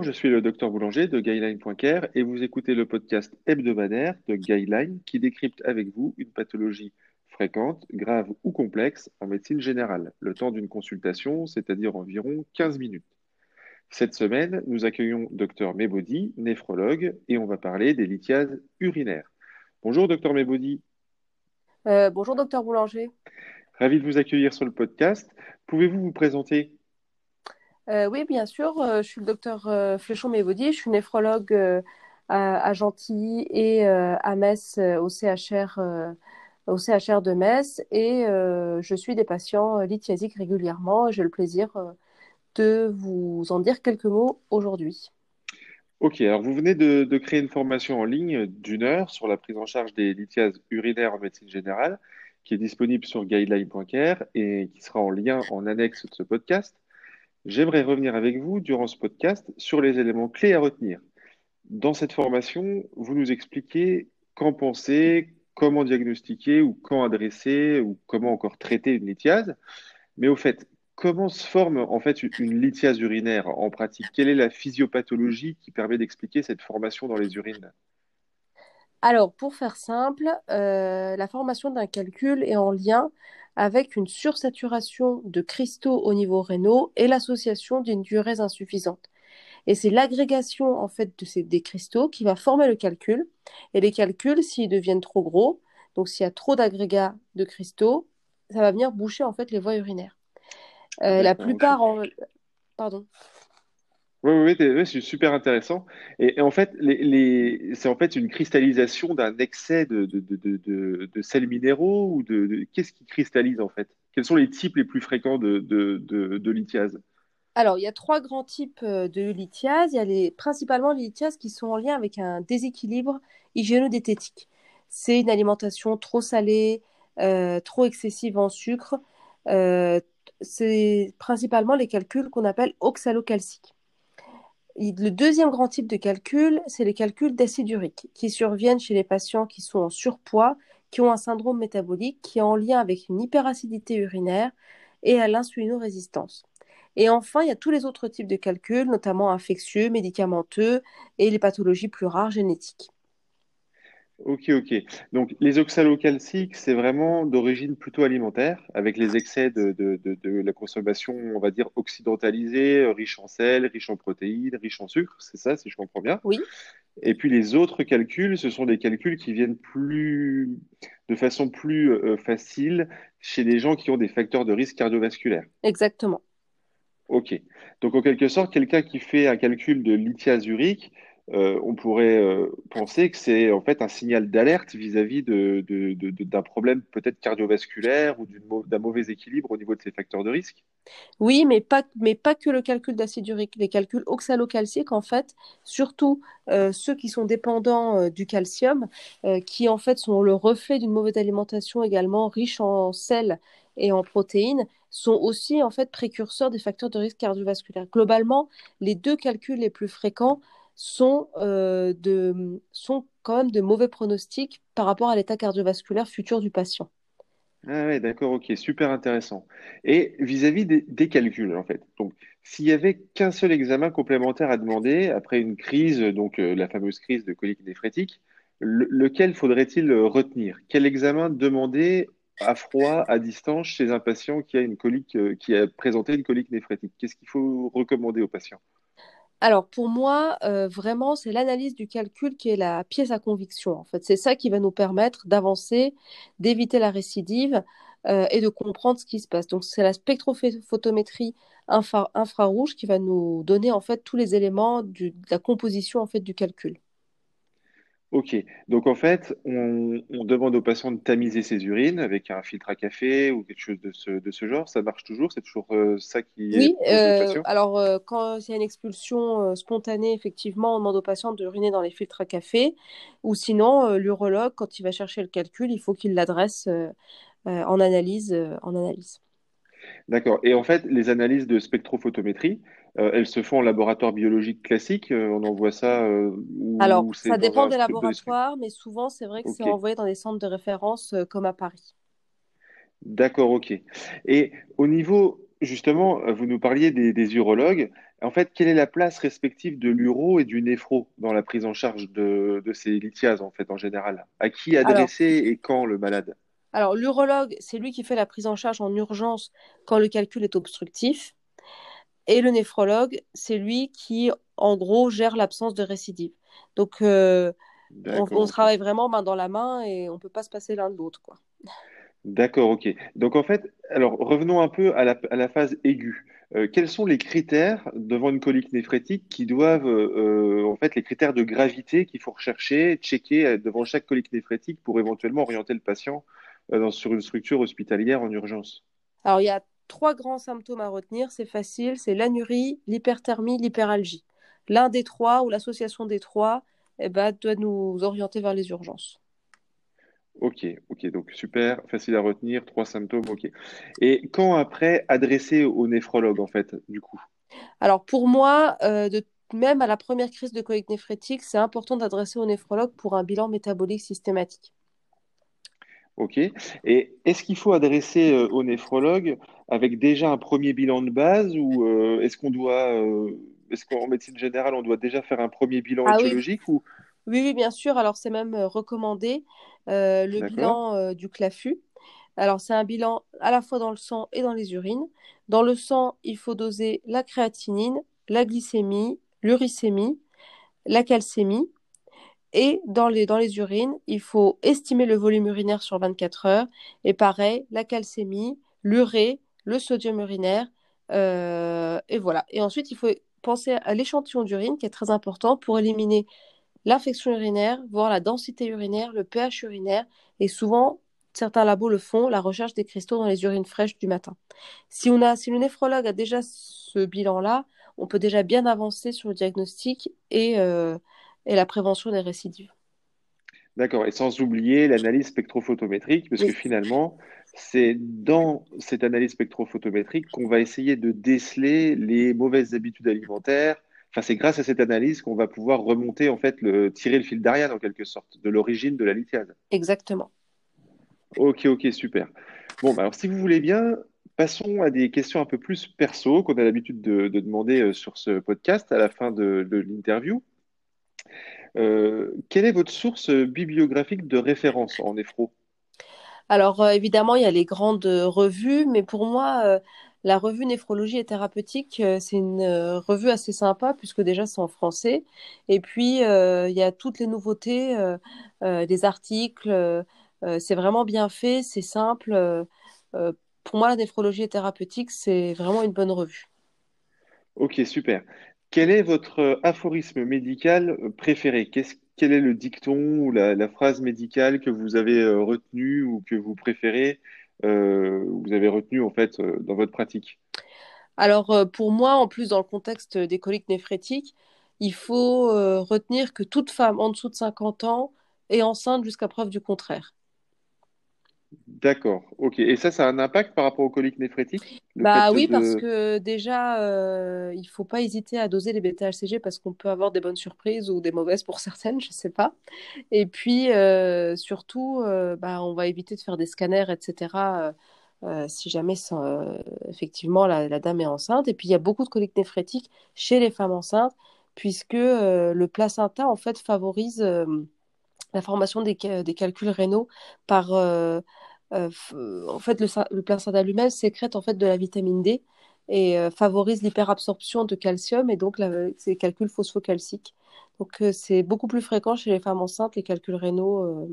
Bonjour, je suis le docteur Boulanger de Guideline.care et vous écoutez le podcast hebdomadaire de Guideline qui décrypte avec vous une pathologie fréquente, grave ou complexe en médecine générale, le temps d'une consultation, c'est-à-dire environ 15 minutes. Cette semaine, nous accueillons Dr Mebodi, néphrologue, et on va parler des lithiases urinaires. Bonjour Dr Mebodi. Euh, bonjour docteur Boulanger. Ravi de vous accueillir sur le podcast. Pouvez-vous vous présenter? Euh, Oui, bien sûr. Euh, je suis le docteur Fléchon-Mévaudy. Je suis néphrologue à, Gentilly et à Metz au CHR, au CHR de Metz. Et je suis des patients lithiasiques régulièrement. J'ai le plaisir de vous en dire quelques mots aujourd'hui. Ok, alors vous venez de, de, créer une formation en ligne d'une heure sur la prise en charge des lithiases urinaires en médecine générale qui est disponible sur guideline.care et qui sera en lien en annexe de ce podcast. J'aimerais revenir avec vous durant ce podcast sur les éléments clés à retenir. Dans cette formation, vous nous expliquez quand penser, comment diagnostiquer ou quand adresser ou comment encore traiter une lithiase. Mais au fait, comment se forme en fait une lithiase urinaire? En pratique Quelle est la physiopathologie qui permet d'expliquer cette formation dans les urines? Alors, pour faire simple, euh, la formation d'un calcul est en lien avec une sursaturation de cristaux au niveau rénaux et l'association d'une durée insuffisante. Et c'est l'agrégation en fait de ces, des cristaux qui va former le calcul. Et les calculs, s'ils deviennent trop gros, donc s'il y a trop d'agrégats de cristaux, ça va venir boucher en fait les voies urinaires. Euh, la plupart, en... pardon. Oui, c'est super intéressant. Et, en fait, c'est en fait une cristallisation d'un excès de, sels minéraux ou de, qu'est-ce qui cristallise en fait? Quels sont les types les plus fréquents de, de, lithiase? Alors, il y a trois grands types euh, de lithiase. Il y a principalement les lithiases qui sont en lien avec un déséquilibre hygiéno-diététique. C'est une alimentation trop salée, euh, trop excessive en sucre. Euh, c'est principalement les calculs qu'on appelle oxalocalciques. Le deuxième grand type de calcul, c'est les calculs d'acide urique qui surviennent chez les patients qui sont en surpoids, qui ont un syndrome métabolique qui est en lien avec une hyperacidité urinaire et à l'insulinorésistance. Et enfin, il y a tous les autres types de calculs, notamment infectieux, médicamenteux et les pathologies plus rares génétiques. Ok, ok. Donc les oxalocalciques, c'est vraiment d'origine plutôt alimentaire, avec les excès de, la consommation, on va dire, occidentalisée, riche en sel, riche en protéines, riche en sucre, c'est ça, si je comprends bien? Oui. Et puis les autres calculs, ce sont des calculs qui viennent plus, de façon plus euh, facile chez les gens qui ont des facteurs de risque cardiovasculaire. Exactement. Ok. Donc en quelque sorte, quelqu'un qui fait un calcul de lithiase urique, euh, on pourrait euh, penser que c'est en fait un signal d'alerte vis-à-vis d'un problème peut-être cardiovasculaire ou d'un mauvais équilibre au niveau de ces facteurs de risque. Oui, mais pas, mais pas que le calcul d'acide urique. Les calculs oxalocalciques, en fait, surtout euh, ceux qui sont dépendants du calcium, qui en fait sont le reflet d'une mauvaise alimentation également riche en sel et en protéines, sont aussi en fait précurseurs des facteurs de risque cardiovasculaire. Globalement, les deux calculs les plus fréquents sont, euh, de, sont quand même de mauvais pronostics par rapport à l'état cardiovasculaire futur du patient. Ah ouais, d'accord, ok, super intéressant. Et vis-à-vis des, calculs, en fait, donc s'il y avait qu'un seul examen complémentaire à demander après une crise, donc euh, la fameuse crise de colique néphrétique, lequel faudrait-il retenir? Quel examen demander à froid, à distance, chez un patient qui a une colique, euh, qui a présenté une colique néphrétique? Qu'est-ce qu'il faut recommander aux patients alors pour moi, euh, vraiment, c'est l'analyse du calcul qui est la pièce à conviction. En fait, c'est ça qui va nous permettre d'avancer, d'éviter la récidive euh, et de comprendre ce qui se passe. Donc c'est la spectrophotométrie infrarouge qui va nous donner en fait tous les éléments de la composition en fait du calcul. Ok, donc en fait, on, demande au patient de tamiser ses urines avec un filtre à café ou quelque chose de ce, de ce genre. Ça marche toujours? C'est toujours euh, ça qui Oui, euh, alors euh, quand il y a une expulsion spontanée, effectivement, on demande au patient d'uriner dans les filtres à café. Ou sinon, l'urologue, quand il va chercher le calcul, il faut qu'il l'adresse en analyse. en analyse. D'accord. Et en fait, les analyses de spectrophotométrie, euh, elles se font en laboratoire biologique classique euh, On envoie ça euh, Alors, ça dépend des laboratoires, mais souvent, c'est vrai que c'est envoyé dans des centres de référence comme à Paris. D'accord, ok. Et au niveau, justement, vous nous parliez des, urologues. En fait, quelle est la place respective de l'uro et du néphro dans la prise en charge de, de ces lithiases, en fait, en général? À qui Alors, adresser et quand le malade? Alors l'urologue, c'est lui qui fait la prise en charge en urgence quand le calcul est obstructif. Et le néphrologue, c'est lui qui, en gros, gère l'absence de récidive. Donc, euh, on, travaille vraiment main dans la main et on ne peut pas se passer l'un de l'autre, quoi. D'accord, ok. Donc en fait, alors revenons un peu à la, à la phase aiguë. Euh, quels sont les critères devant une colique néphrétique qui doivent, euh, en fait, les critères de gravité qu'il faut rechercher, checker devant chaque colique néphrétique pour éventuellement orienter le patient dans- sur une structure hospitalière en urgence? Alors, il y a trois grands symptômes à retenir, c'est facile, c'est l'anurie, l'hyperthermie, l'hyperalgie. L'un des trois ou l'association des trois eh ben, doit nous orienter vers les urgences. Ok, ok, donc super, facile à retenir, trois symptômes, ok. Et quand après adresser au néphrologue, en fait, du coup? Alors, pour moi, euh, de, même à la première crise de colique néphrétique, c'est important d'adresser au néphrologue pour un bilan métabolique systématique. Ok. Et est-ce qu'il faut adresser euh, au néphrologue avec déjà un premier bilan de base ou euh, est-ce qu'on doit, euh, est-ce qu'en médecine générale, on doit déjà faire un premier bilan Ah oui, ou... oui, oui, bien sûr. Alors, c'est même recommandé le bilan du CLAFU. Alors, c'est un bilan à la fois dans le sang et dans les urines. Dans le sang, il faut doser la créatinine, la glycémie, l'uricémie, la calcémie. Et dans les, dans les urines, il faut estimer le volume urinaire sur 24 heures. Et pareil, la calcémie, l'urée, le sodium urinaire. euh, et voilà. Et ensuite, il faut penser à l'échantillon d'urine qui est très important pour éliminer l'infection urinaire, voir la densité urinaire, le pH urinaire. Et souvent, certains labos le font, la recherche des cristaux dans les urines fraîches du matin. Si, on a, si le néphrologue a déjà ce bilan-là, on peut déjà bien avancer sur le diagnostic et, euh, et la prévention des récidives. d'accord. Et sans oublier l'analyse spectrophotométrique, parce que finalement, c'est dans cette analyse spectrophotométrique qu'on va essayer de déceler les mauvaises habitudes alimentaires. Enfin, c'est grâce à cette analyse qu'on va pouvoir remonter, en fait, le, tirer le fil d'Ariane, en quelque sorte, de l'origine de la lithiase. exactement. Ok, ok, super. Bon, bah alors si vous voulez bien, passons à des questions un peu plus perso qu'on a l'habitude de, de demander euh, sur ce podcast à la fin de, de l'interview. Euh, quelle est votre source bibliographique de référence en néphro? Alors, euh, évidemment, il y a les grandes revues, mais pour moi, euh, la revue Néphrologie et Thérapeutique, c'est une revue assez sympa, puisque déjà, c'est en français. Et puis, il y a toutes les nouveautés, des articles. c'est vraiment bien fait, c'est simple. pour moi, la Néphrologie et Thérapeutique, c'est vraiment une bonne revue. Ok, super. Quel est votre euh, aphorisme médical euh, préféré? Quel est le dicton ou la, phrase médicale que vous avez euh, retenu ou que vous préférez, vous avez retenu en fait dans votre pratique? Alors, pour moi, en plus, dans le contexte des coliques néphrétiques, il faut retenir que toute femme en dessous de 50 ans est enceinte jusqu'à preuve du contraire. D'accord, ok. Et ça, ça a un impact par rapport aux coliques néphrétiques? Bah oui, parce que déjà, euh, il faut pas hésiter à doser les bêta-HCG parce qu'on peut avoir des bonnes surprises ou des mauvaises pour certaines, je sais pas. Et puis, euh, surtout, euh, bah, on va éviter de faire des scanners, etc. si jamais effectivement la, la dame est enceinte. Et puis, il y a beaucoup de coliques néphrétiques chez les femmes enceintes puisque le placenta, en fait, favorise la formation des, ca- des calculs rénaux par... euh, euh, en fait, le, le placenta lui-même sécrète en fait de la vitamine D et euh, favorise l'hyperabsorption de calcium et donc la- ces calculs phosphocalciques. Donc, c'est beaucoup plus fréquent chez les femmes enceintes, les calculs rénaux.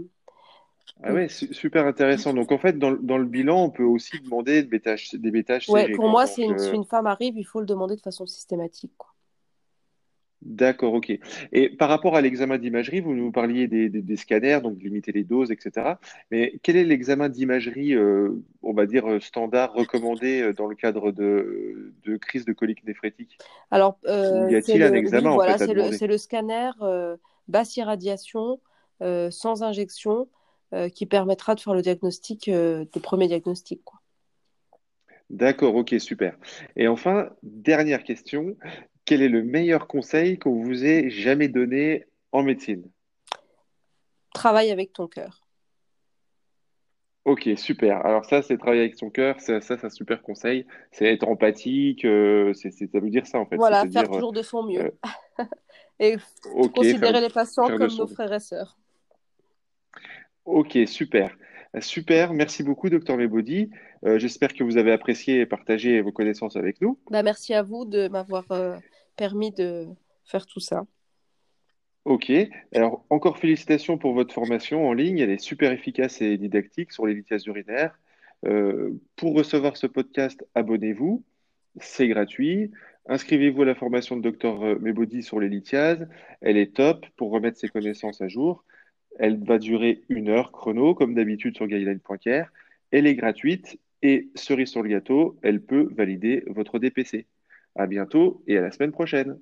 Ah ouais, su- super intéressant. Donc en fait, dans, le dans le bilan, on peut aussi demander des bêta- des Ouais, bêta-HCG, pour moi, une, si une femme arrive, il faut le demander de façon systématique, quoi. D'accord, ok. Et par rapport à l'examen d'imagerie, vous nous parliez des, des- des scanners, donc de limiter les doses, etc. Mais quel est l'examen d'imagerie, euh, on va dire, euh, standard, recommandé euh, dans le cadre de, de crise de colique néphrétique? Alors, euh, y c'est a-t-il un le, oui, examen, en voilà, fait, à c'est le, demander? c'est le scanner euh, basse irradiation euh, sans injection euh, qui permettra de faire le diagnostic, euh, le premier diagnostic, quoi. D'accord, ok, super. Et enfin, dernière question, quel est le meilleur conseil qu'on vous ait jamais donné en médecine? Travaille avec ton cœur. Ok, super. Alors ça, c'est travailler avec son cœur. Ça, ça, c'est un super conseil. C'est être empathique. euh, c'est, c'est- ça veut dire ça en fait. Voilà, faire toujours de son mieux euh, et faire, considérer les patients comme nos frères et sœurs. Ok, super. Super. Merci beaucoup, docteur Mebodi. Euh, j'espère que vous avez apprécié et partagé vos connaissances avec nous. Bah, merci à vous de m'avoir permis de faire tout ça. Ok. Alors, encore félicitations pour votre formation en ligne. Elle est super efficace et didactique sur les lithiases urinaires. Euh, pour recevoir ce podcast, abonnez-vous. C'est gratuit. Inscrivez-vous à la formation de Dr Mebodi sur les lithiases. Elle est top pour remettre ses connaissances à jour. Elle va durer une heure chrono, comme d'habitude sur guideline.care. Elle est gratuite et cerise sur le gâteau, elle peut valider votre DPC. À bientôt et à la semaine prochaine.